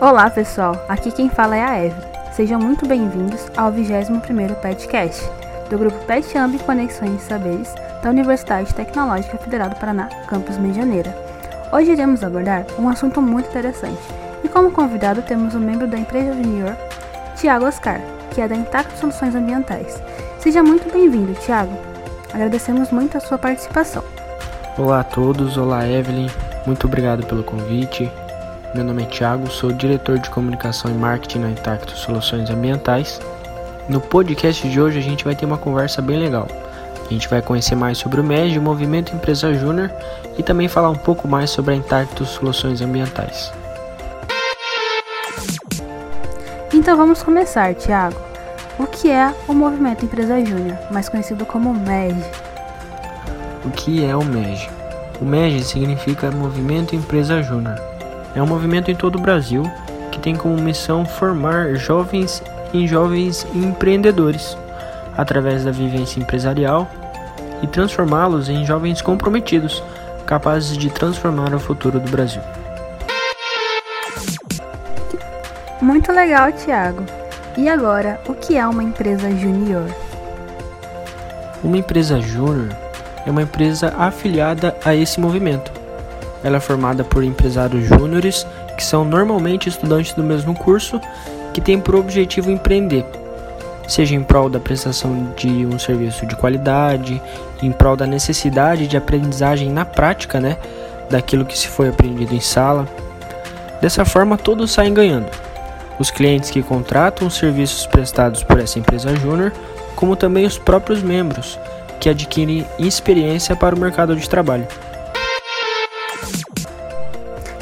Olá pessoal, aqui quem fala é a Eve. Sejam muito bem-vindos ao 21º PetCast, do grupo PetAmb Conexões e Saberes da Universidade Tecnológica Federal do Paraná, campus Medianeira. Hoje iremos abordar um assunto muito interessante, e como convidado temos um membro da empresa junior, Tiago Oscar, que é da Intacto Soluções Ambientais. Seja muito bem-vindo, Tiago. Agradecemos muito a sua participação. Olá a todos, olá Evelyn, muito obrigado pelo convite. Meu nome é Thiago, sou diretor de comunicação e marketing na Intacto Soluções Ambientais. No podcast de hoje a gente vai ter uma conversa bem legal. A gente vai conhecer mais sobre o MEG, o Movimento Empresa Júnior, e também falar um pouco mais sobre a Intacto Soluções Ambientais. Então vamos começar, Thiago. O que é o Movimento Empresa Júnior, mais conhecido como MEG? O que é o MEG? O MEG significa Movimento Empresa Júnior é um movimento em todo o Brasil que tem como missão formar jovens em jovens empreendedores através da vivência empresarial e transformá-los em jovens comprometidos, capazes de transformar o futuro do Brasil. Muito legal, Tiago. E agora, o que é uma empresa júnior? Uma empresa júnior é uma empresa afiliada a esse movimento ela é formada por empresários júniores, que são normalmente estudantes do mesmo curso, que têm por objetivo empreender, seja em prol da prestação de um serviço de qualidade, em prol da necessidade de aprendizagem na prática, né, daquilo que se foi aprendido em sala. Dessa forma, todos saem ganhando. Os clientes que contratam os serviços prestados por essa empresa júnior, como também os próprios membros, que adquirem experiência para o mercado de trabalho.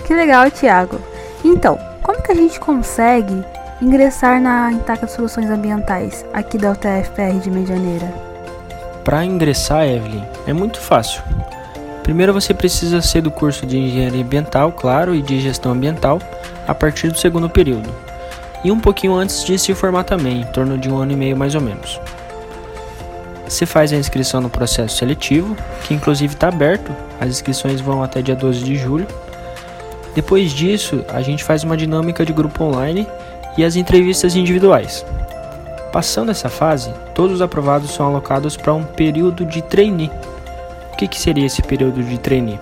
Que legal, Tiago. Então, como que a gente consegue ingressar na Intacta Soluções Ambientais, aqui da UTFPR de Medianeira? Para ingressar, Evelyn, é muito fácil. Primeiro você precisa ser do curso de Engenharia Ambiental, claro, e de Gestão Ambiental, a partir do segundo período. E um pouquinho antes de se formar também, em torno de um ano e meio mais ou menos. Você faz a inscrição no processo seletivo, que inclusive está aberto, as inscrições vão até dia 12 de julho depois disso, a gente faz uma dinâmica de grupo online e as entrevistas individuais. Passando essa fase, todos os aprovados são alocados para um período de trainee. O que, que seria esse período de trainee?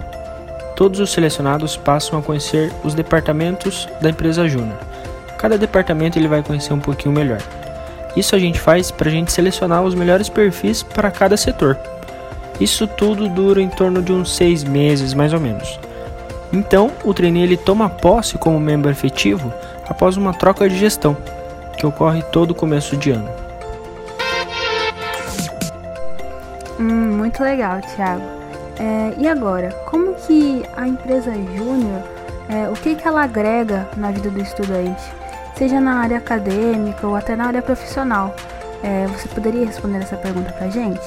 Todos os selecionados passam a conhecer os departamentos da empresa júnior. Cada departamento ele vai conhecer um pouquinho melhor. Isso a gente faz para a gente selecionar os melhores perfis para cada setor. Isso tudo dura em torno de uns seis meses mais ou menos. Então, o trainee ele toma posse como membro efetivo após uma troca de gestão, que ocorre todo começo de ano. Hum, muito legal, Thiago. É, e agora, como que a empresa júnior, é, o que, que ela agrega na vida do estudante, seja na área acadêmica ou até na área profissional? É, você poderia responder essa pergunta para gente?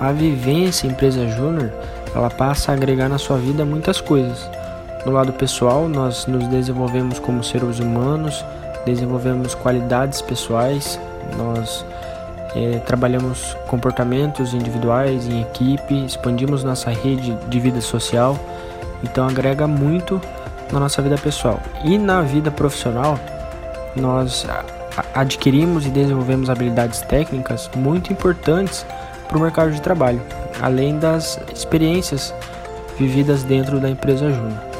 A vivência empresa júnior ela passa a agregar na sua vida muitas coisas. No lado pessoal, nós nos desenvolvemos como seres humanos, desenvolvemos qualidades pessoais, nós é, trabalhamos comportamentos individuais, em equipe, expandimos nossa rede de vida social, então agrega muito na nossa vida pessoal. E na vida profissional, nós adquirimos e desenvolvemos habilidades técnicas muito importantes para o mercado de trabalho além das experiências vividas dentro da empresa Júnior.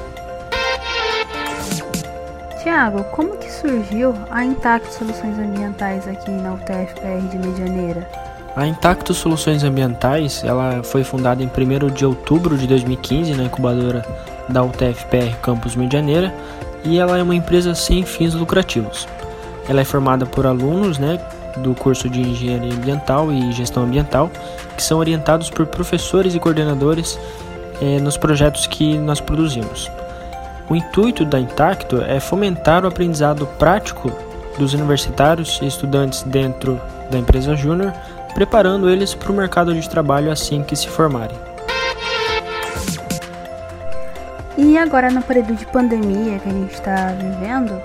Tiago, como que surgiu a Intacto Soluções Ambientais aqui na UTFPR de Medianeira? A Intacto Soluções Ambientais ela foi fundada em 1 de outubro de 2015 na incubadora da UTFPR Campus Medianeira e ela é uma empresa sem fins lucrativos. Ela é formada por alunos né, do curso de Engenharia Ambiental e Gestão Ambiental, que são orientados por professores e coordenadores eh, nos projetos que nós produzimos. O intuito da Intacto é fomentar o aprendizado prático dos universitários e estudantes dentro da empresa Júnior, preparando eles para o mercado de trabalho assim que se formarem. E agora, no período de pandemia que a gente está vivendo,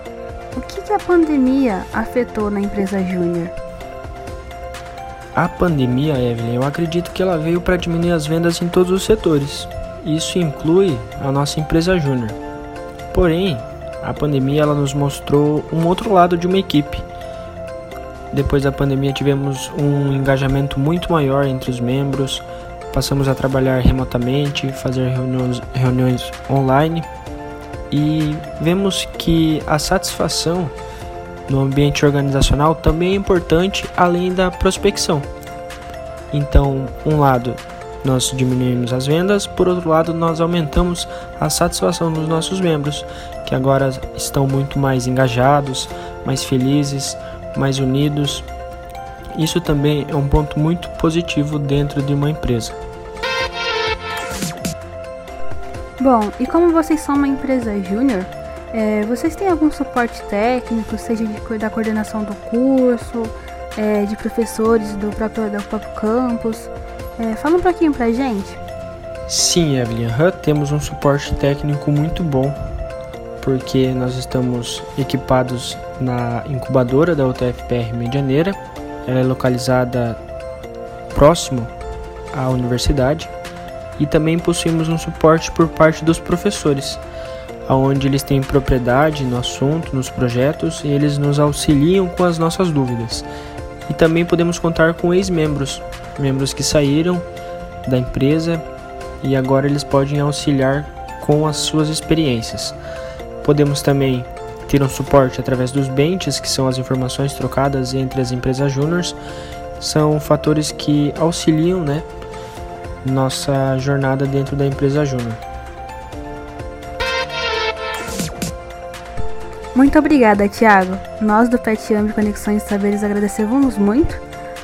o que, a pandemia afetou na empresa Júnior? A pandemia, Evelyn, eu acredito que ela veio para diminuir as vendas em todos os setores. Isso inclui a nossa empresa Júnior. Porém, a pandemia ela nos mostrou um outro lado de uma equipe. Depois da pandemia tivemos um engajamento muito maior entre os membros, passamos a trabalhar remotamente, fazer reuniões, reuniões online e vemos que a satisfação no ambiente organizacional também é importante além da prospecção. Então, um lado nós diminuímos as vendas, por outro lado, nós aumentamos a satisfação dos nossos membros, que agora estão muito mais engajados, mais felizes, mais unidos. Isso também é um ponto muito positivo dentro de uma empresa. Bom, e como vocês são uma empresa júnior, é, vocês têm algum suporte técnico, seja de, da coordenação do curso, é, de professores do próprio, do próprio campus? É, fala um pouquinho pra gente. Sim, Evelyn, uh, temos um suporte técnico muito bom, porque nós estamos equipados na incubadora da UTFPR Medianeira. Ela é localizada próximo à universidade e também possuímos um suporte por parte dos professores, onde eles têm propriedade no assunto, nos projetos e eles nos auxiliam com as nossas dúvidas. E também podemos contar com ex-membros membros que saíram da empresa e agora eles podem auxiliar com as suas experiências. Podemos também ter um suporte através dos benches, que são as informações trocadas entre as empresas júniores, são fatores que auxiliam, né, nossa jornada dentro da empresa júnior. Muito obrigada, Tiago. Nós do PetAmb Conexões Saberes agradecemos muito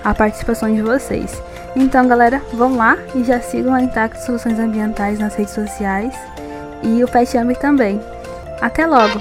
a participação de vocês. Então, galera, vão lá e já sigam a Intacto Soluções Ambientais nas redes sociais e o Pet também. Até logo!